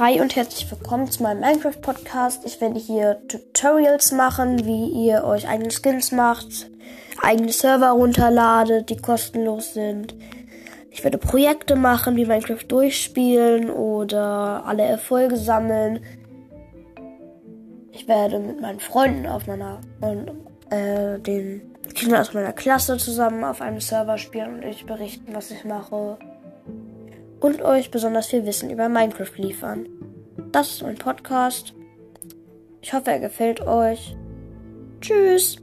Hi und herzlich willkommen zu meinem Minecraft Podcast. Ich werde hier Tutorials machen, wie ihr euch eigene Skins macht, eigene Server runterladet, die kostenlos sind. Ich werde Projekte machen, wie Minecraft durchspielen oder alle Erfolge sammeln. Ich werde mit meinen Freunden auf meiner und äh, den Kindern aus meiner Klasse zusammen auf einem Server spielen und euch berichten, was ich mache und euch besonders viel Wissen über Minecraft liefern. Das ist mein Podcast. Ich hoffe, er gefällt euch. Tschüss.